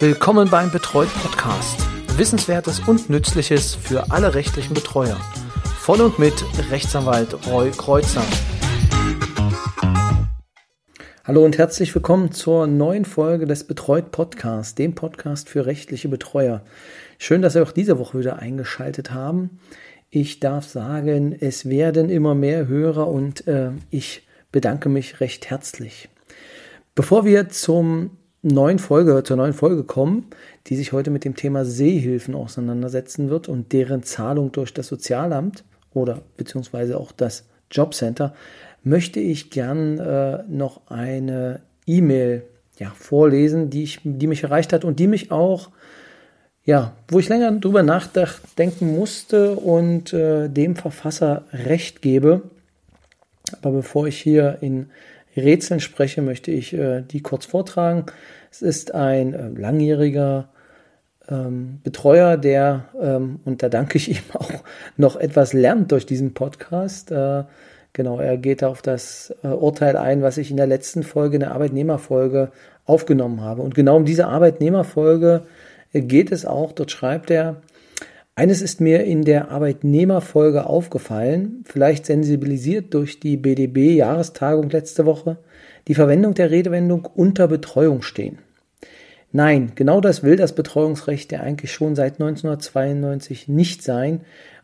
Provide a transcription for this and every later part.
Willkommen beim Betreut Podcast. Wissenswertes und Nützliches für alle rechtlichen Betreuer. Von und mit Rechtsanwalt Roy Kreuzer. Hallo und herzlich willkommen zur neuen Folge des Betreut Podcasts, dem Podcast für rechtliche Betreuer. Schön, dass Sie auch diese Woche wieder eingeschaltet haben. Ich darf sagen, es werden immer mehr Hörer und äh, ich bedanke mich recht herzlich. Bevor wir zum neuen Folge, zur neuen Folge kommen, die sich heute mit dem Thema Seehilfen auseinandersetzen wird und deren Zahlung durch das Sozialamt oder beziehungsweise auch das Jobcenter, möchte ich gern äh, noch eine E-Mail ja, vorlesen, die, ich, die mich erreicht hat und die mich auch, ja, wo ich länger drüber nachdenken musste und äh, dem Verfasser recht gebe. Aber bevor ich hier in Rätseln spreche, möchte ich äh, die kurz vortragen. Es ist ein äh, langjähriger ähm, Betreuer, der, ähm, und da danke ich ihm auch, noch etwas lernt durch diesen Podcast. Äh, genau, er geht auf das äh, Urteil ein, was ich in der letzten Folge, in der Arbeitnehmerfolge, aufgenommen habe. Und genau um diese Arbeitnehmerfolge äh, geht es auch. Dort schreibt er, eines ist mir in der Arbeitnehmerfolge aufgefallen, vielleicht sensibilisiert durch die BDB-Jahrestagung letzte Woche, die Verwendung der Redewendung unter Betreuung stehen. Nein, genau das will das Betreuungsrecht ja eigentlich schon seit 1992 nicht sein.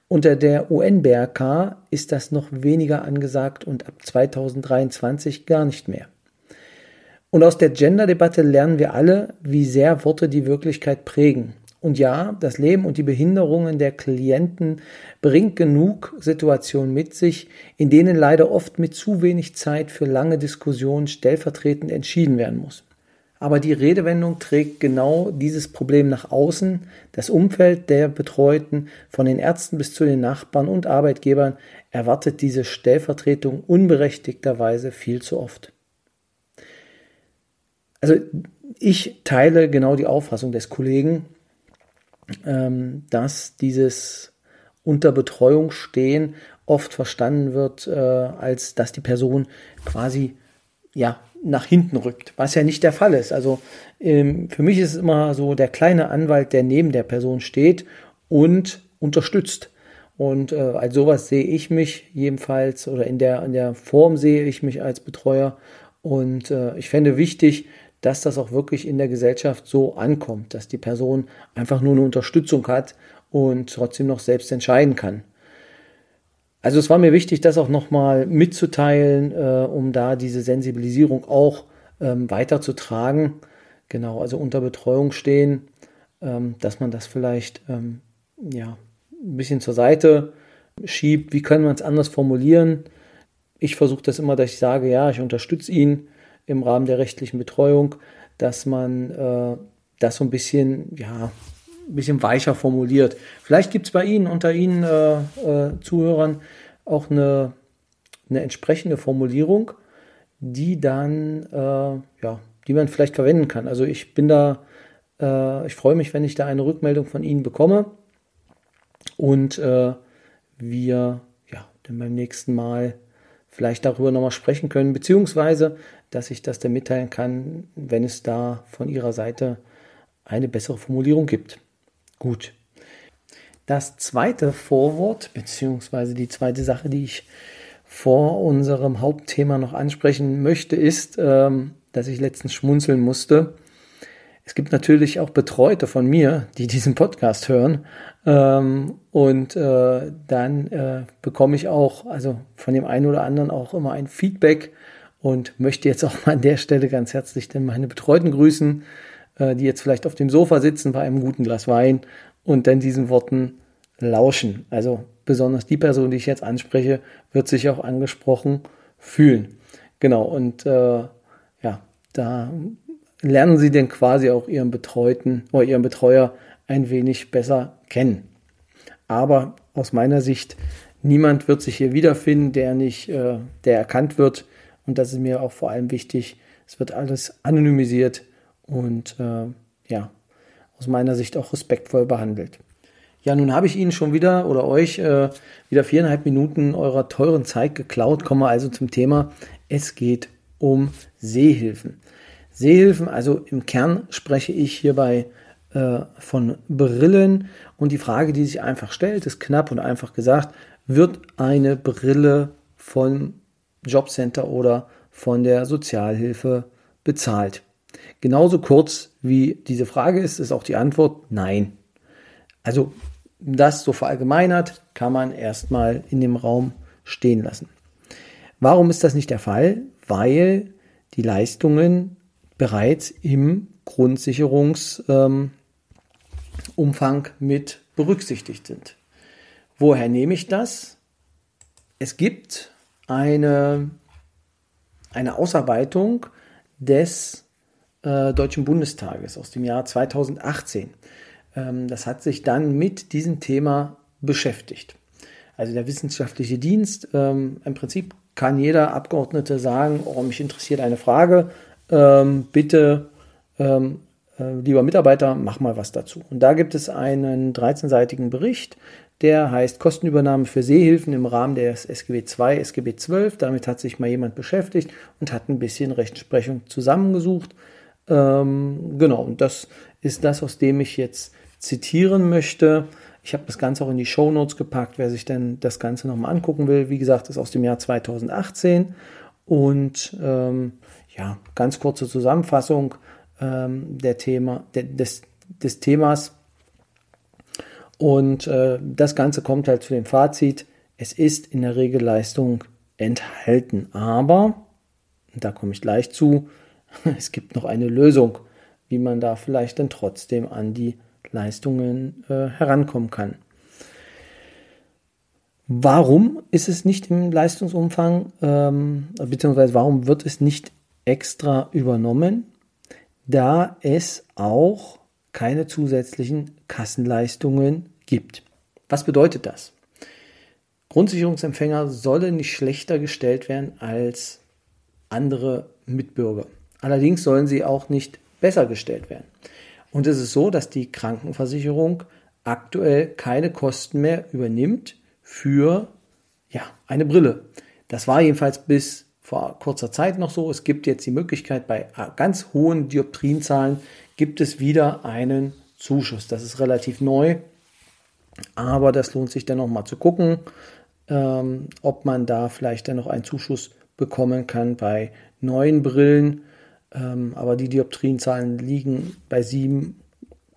Unter der UN-BRK ist das noch weniger angesagt und ab 2023 gar nicht mehr. Und aus der Gender-Debatte lernen wir alle, wie sehr Worte die Wirklichkeit prägen. Und ja, das Leben und die Behinderungen der Klienten bringt genug Situationen mit sich, in denen leider oft mit zu wenig Zeit für lange Diskussionen stellvertretend entschieden werden muss. Aber die Redewendung trägt genau dieses Problem nach außen. Das Umfeld der Betreuten, von den Ärzten bis zu den Nachbarn und Arbeitgebern, erwartet diese Stellvertretung unberechtigterweise viel zu oft. Also ich teile genau die Auffassung des Kollegen, ähm, dass dieses unter Betreuung stehen oft verstanden wird, äh, als dass die Person quasi ja nach hinten rückt, was ja nicht der Fall ist. Also ähm, für mich ist es immer so der kleine Anwalt, der neben der Person steht und unterstützt. Und äh, als sowas sehe ich mich jedenfalls oder in der, in der Form sehe ich mich als Betreuer. Und äh, ich fände wichtig, dass das auch wirklich in der Gesellschaft so ankommt, dass die Person einfach nur eine Unterstützung hat und trotzdem noch selbst entscheiden kann. Also es war mir wichtig, das auch nochmal mitzuteilen, äh, um da diese Sensibilisierung auch ähm, weiterzutragen. Genau, also unter Betreuung stehen, ähm, dass man das vielleicht ähm, ja, ein bisschen zur Seite schiebt. Wie können wir es anders formulieren? Ich versuche das immer, dass ich sage, ja, ich unterstütze ihn im Rahmen der rechtlichen Betreuung, dass man äh, das so ein bisschen, ja, ein bisschen weicher formuliert. Vielleicht gibt es bei Ihnen, unter Ihnen äh, äh, Zuhörern, auch eine, eine entsprechende Formulierung, die dann, äh, ja, die man vielleicht verwenden kann. Also ich bin da, äh, ich freue mich, wenn ich da eine Rückmeldung von Ihnen bekomme und äh, wir, ja, dann beim nächsten Mal vielleicht darüber nochmal sprechen können, beziehungsweise dass ich das dann mitteilen kann, wenn es da von Ihrer Seite eine bessere Formulierung gibt. Gut. Das zweite Vorwort, beziehungsweise die zweite Sache, die ich vor unserem Hauptthema noch ansprechen möchte, ist, ähm, dass ich letztens schmunzeln musste. Es gibt natürlich auch Betreute von mir, die diesen Podcast hören. Ähm, und äh, dann äh, bekomme ich auch, also von dem einen oder anderen auch immer ein Feedback und möchte jetzt auch mal an der Stelle ganz herzlich denn meine Betreuten grüßen, äh, die jetzt vielleicht auf dem Sofa sitzen bei einem guten Glas Wein und dann diesen Worten lauschen. Also besonders die Person, die ich jetzt anspreche, wird sich auch angesprochen fühlen. Genau, und äh, ja, da lernen Sie denn quasi auch Ihren Betreuten oder Ihren Betreuer ein wenig besser kennen. Aber aus meiner Sicht, niemand wird sich hier wiederfinden, der nicht, äh, der erkannt wird, und das ist mir auch vor allem wichtig. Es wird alles anonymisiert und äh, ja, aus meiner Sicht auch respektvoll behandelt. Ja, nun habe ich Ihnen schon wieder oder euch äh, wieder viereinhalb Minuten eurer teuren Zeit geklaut. Kommen wir also zum Thema. Es geht um Seehilfen. Sehhilfen. Also im Kern spreche ich hierbei äh, von Brillen. Und die Frage, die sich einfach stellt, ist knapp und einfach gesagt, wird eine Brille vom Jobcenter oder von der Sozialhilfe bezahlt? Genauso kurz wie diese Frage ist, ist auch die Antwort nein. Also das so verallgemeinert kann man erstmal in dem Raum stehen lassen. Warum ist das nicht der Fall? Weil die Leistungen bereits im Grundsicherungsumfang ähm, mit berücksichtigt sind. Woher nehme ich das? Es gibt eine, eine Ausarbeitung des äh, Deutschen Bundestages aus dem Jahr 2018. Ähm, das hat sich dann mit diesem Thema beschäftigt. Also der wissenschaftliche Dienst, ähm, im Prinzip kann jeder Abgeordnete sagen, oh, mich interessiert eine Frage, ähm, bitte, ähm, äh, lieber Mitarbeiter, mach mal was dazu. Und da gibt es einen 13-seitigen Bericht, der heißt Kostenübernahme für Seehilfen im Rahmen des SGB II, SGB XII. Damit hat sich mal jemand beschäftigt und hat ein bisschen Rechtsprechung zusammengesucht. Ähm, genau, und das ist das, aus dem ich jetzt zitieren möchte. Ich habe das Ganze auch in die Show Notes gepackt, wer sich denn das Ganze nochmal angucken will. Wie gesagt, ist aus dem Jahr 2018. Und ähm, ja, ganz kurze Zusammenfassung ähm, der Thema, de, des, des Themas. Und äh, das Ganze kommt halt zu dem Fazit, es ist in der Regel Leistung enthalten. Aber, da komme ich gleich zu, es gibt noch eine Lösung, wie man da vielleicht dann trotzdem an die Leistungen äh, herankommen kann. Warum ist es nicht im Leistungsumfang, ähm, beziehungsweise warum wird es nicht extra übernommen? Da es auch keine zusätzlichen Kassenleistungen gibt. Was bedeutet das? Grundsicherungsempfänger sollen nicht schlechter gestellt werden als andere Mitbürger. Allerdings sollen sie auch nicht besser gestellt werden. Und es ist so, dass die Krankenversicherung aktuell keine Kosten mehr übernimmt für ja, eine Brille. Das war jedenfalls bis vor kurzer Zeit noch so. Es gibt jetzt die Möglichkeit, bei ganz hohen Dioptrienzahlen gibt es wieder einen Zuschuss. Das ist relativ neu, aber das lohnt sich dann noch mal zu gucken, ähm, ob man da vielleicht dann noch einen Zuschuss bekommen kann bei neuen Brillen. Ähm, aber die Dioptrienzahlen liegen bei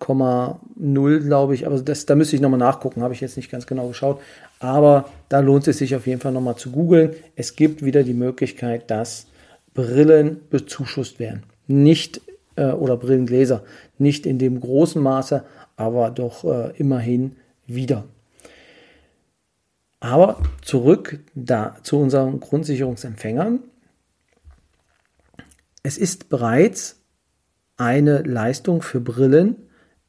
7,0, glaube ich. Aber das, da müsste ich nochmal nachgucken, habe ich jetzt nicht ganz genau geschaut. Aber da lohnt es sich auf jeden Fall nochmal zu googeln. Es gibt wieder die Möglichkeit, dass Brillen bezuschusst werden. Nicht, äh, oder Brillengläser, nicht in dem großen Maße, aber doch äh, immerhin wieder. Aber zurück da zu unseren Grundsicherungsempfängern. Es ist bereits eine Leistung für Brillen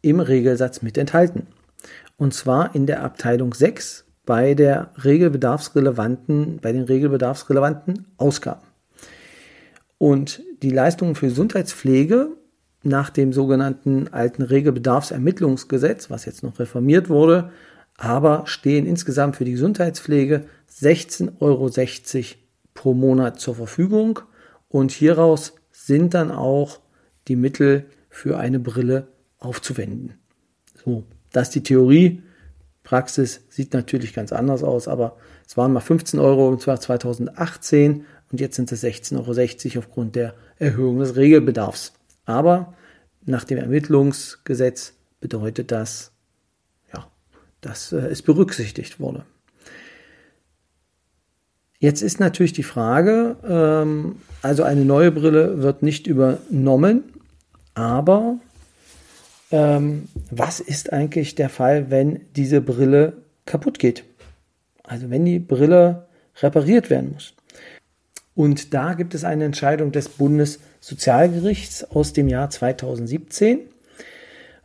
im Regelsatz mit enthalten. Und zwar in der Abteilung 6 bei der regelbedarfsrelevanten, bei den regelbedarfsrelevanten Ausgaben. Und die Leistungen für Gesundheitspflege nach dem sogenannten alten Regelbedarfsermittlungsgesetz, was jetzt noch reformiert wurde, aber stehen insgesamt für die Gesundheitspflege 16,60 Euro pro Monat zur Verfügung und hieraus sind dann auch die Mittel für eine Brille aufzuwenden. So, das ist die Theorie. Praxis sieht natürlich ganz anders aus, aber es waren mal 15 Euro und zwar 2018 und jetzt sind es 16,60 Euro aufgrund der Erhöhung des Regelbedarfs. Aber nach dem Ermittlungsgesetz bedeutet das, ja, dass äh, es berücksichtigt wurde. Jetzt ist natürlich die Frage, ähm, also eine neue Brille wird nicht übernommen, aber ähm, was ist eigentlich der Fall, wenn diese Brille kaputt geht? Also wenn die Brille repariert werden muss. Und da gibt es eine Entscheidung des Bundessozialgerichts aus dem Jahr 2017.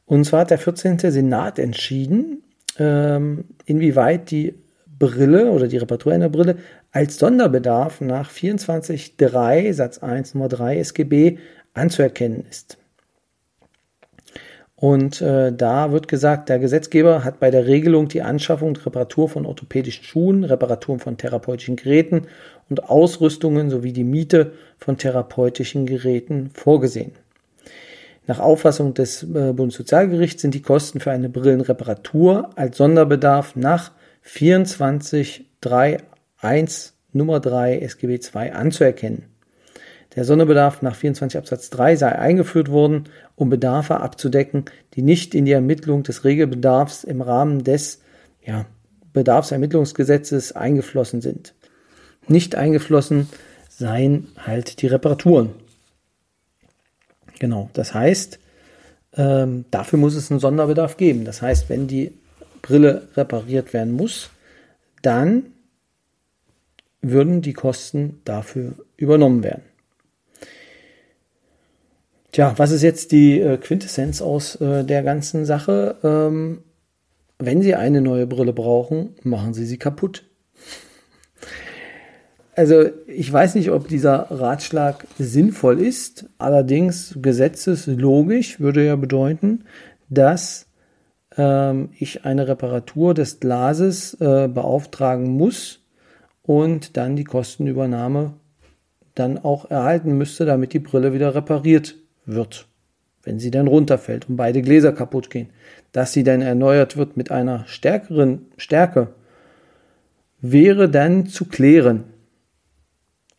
Und zwar hat der 14. Senat entschieden, ähm, inwieweit die Brille oder die Reparatur einer Brille als Sonderbedarf nach 24.3 Satz 1 Nummer 3 SGB anzuerkennen ist. Und äh, da wird gesagt, der Gesetzgeber hat bei der Regelung die Anschaffung und Reparatur von orthopädischen Schuhen, Reparaturen von therapeutischen Geräten und Ausrüstungen sowie die Miete von therapeutischen Geräten vorgesehen. Nach Auffassung des äh, Bundessozialgerichts sind die Kosten für eine Brillenreparatur als Sonderbedarf nach 24.3.1 Nummer 3 SGB II anzuerkennen. Der Sonderbedarf nach 24 Absatz 3 sei eingeführt worden, um Bedarfe abzudecken, die nicht in die Ermittlung des Regelbedarfs im Rahmen des ja, Bedarfsermittlungsgesetzes eingeflossen sind. Nicht eingeflossen seien halt die Reparaturen. Genau, das heißt, ähm, dafür muss es einen Sonderbedarf geben. Das heißt, wenn die Brille repariert werden muss, dann würden die Kosten dafür übernommen werden. Tja, was ist jetzt die äh, Quintessenz aus äh, der ganzen Sache? Ähm, wenn Sie eine neue Brille brauchen, machen Sie sie kaputt. Also ich weiß nicht, ob dieser Ratschlag sinnvoll ist. Allerdings gesetzeslogisch würde ja bedeuten, dass ähm, ich eine Reparatur des Glases äh, beauftragen muss und dann die Kostenübernahme dann auch erhalten müsste, damit die Brille wieder repariert wird, wenn sie dann runterfällt und beide Gläser kaputt gehen, dass sie dann erneuert wird mit einer stärkeren Stärke, wäre dann zu klären.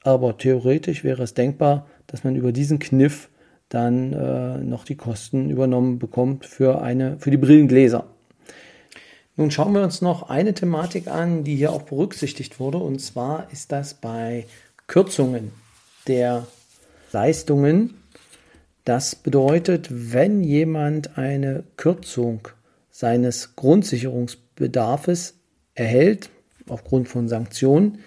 Aber theoretisch wäre es denkbar, dass man über diesen Kniff dann äh, noch die Kosten übernommen bekommt für, eine, für die Brillengläser. Nun schauen wir uns noch eine Thematik an, die hier auch berücksichtigt wurde, und zwar ist das bei Kürzungen der Leistungen das bedeutet, wenn jemand eine Kürzung seines Grundsicherungsbedarfs erhält, aufgrund von Sanktionen,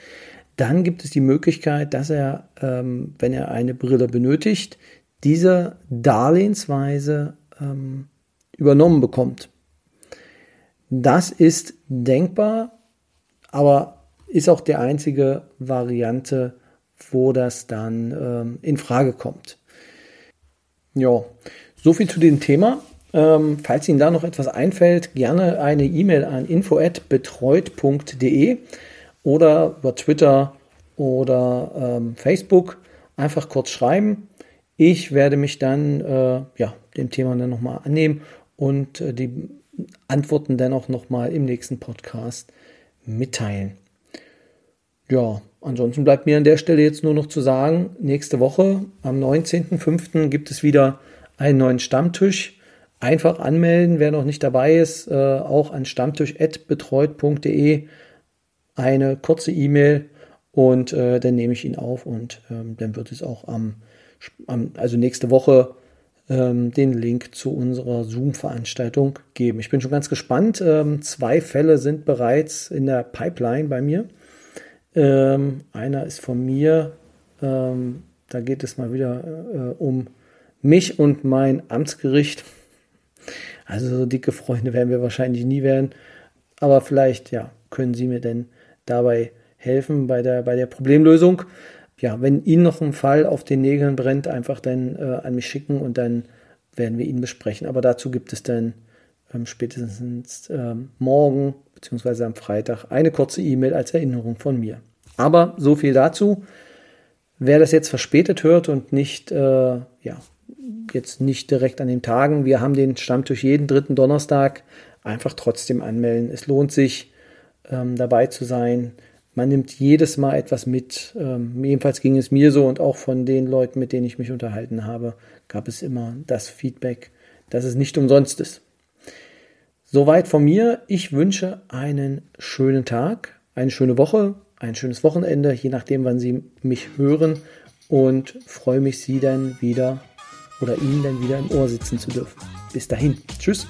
dann gibt es die Möglichkeit, dass er, ähm, wenn er eine Brille benötigt, diese darlehensweise ähm, übernommen bekommt. Das ist denkbar, aber ist auch die einzige Variante, wo das dann ähm, in Frage kommt. Ja, so viel zu dem Thema. Ähm, falls Ihnen da noch etwas einfällt, gerne eine E-Mail an info@betreut.de oder über Twitter oder ähm, Facebook einfach kurz schreiben. Ich werde mich dann äh, ja, dem Thema dann nochmal annehmen und äh, die Antworten dann auch nochmal im nächsten Podcast mitteilen. Ja, ansonsten bleibt mir an der Stelle jetzt nur noch zu sagen, nächste Woche am 19.05. gibt es wieder einen neuen Stammtisch. Einfach anmelden, wer noch nicht dabei ist, äh, auch an stammtisch.betreut.de eine kurze E-Mail und äh, dann nehme ich ihn auf und ähm, dann wird es auch am, also nächste Woche ähm, den Link zu unserer Zoom-Veranstaltung geben. Ich bin schon ganz gespannt. Ähm, zwei Fälle sind bereits in der Pipeline bei mir. Ähm, einer ist von mir, ähm, da geht es mal wieder äh, um mich und mein Amtsgericht. Also so dicke Freunde werden wir wahrscheinlich nie werden. Aber vielleicht, ja, können Sie mir denn dabei helfen bei der, bei der Problemlösung. Ja, wenn Ihnen noch ein Fall auf den Nägeln brennt, einfach dann äh, an mich schicken und dann werden wir ihn besprechen. Aber dazu gibt es dann ähm, spätestens ähm, morgen bzw. am Freitag eine kurze E-Mail als Erinnerung von mir. Aber so viel dazu. Wer das jetzt verspätet hört und nicht, äh, ja, jetzt nicht direkt an den Tagen, wir haben den Stammtisch jeden dritten Donnerstag, einfach trotzdem anmelden. Es lohnt sich, ähm, dabei zu sein. Man nimmt jedes Mal etwas mit. Ähm, jedenfalls ging es mir so und auch von den Leuten, mit denen ich mich unterhalten habe, gab es immer das Feedback, dass es nicht umsonst ist. Soweit von mir. Ich wünsche einen schönen Tag, eine schöne Woche, ein schönes Wochenende, je nachdem, wann Sie mich hören und freue mich, Sie dann wieder oder Ihnen dann wieder im Ohr sitzen zu dürfen. Bis dahin. Tschüss.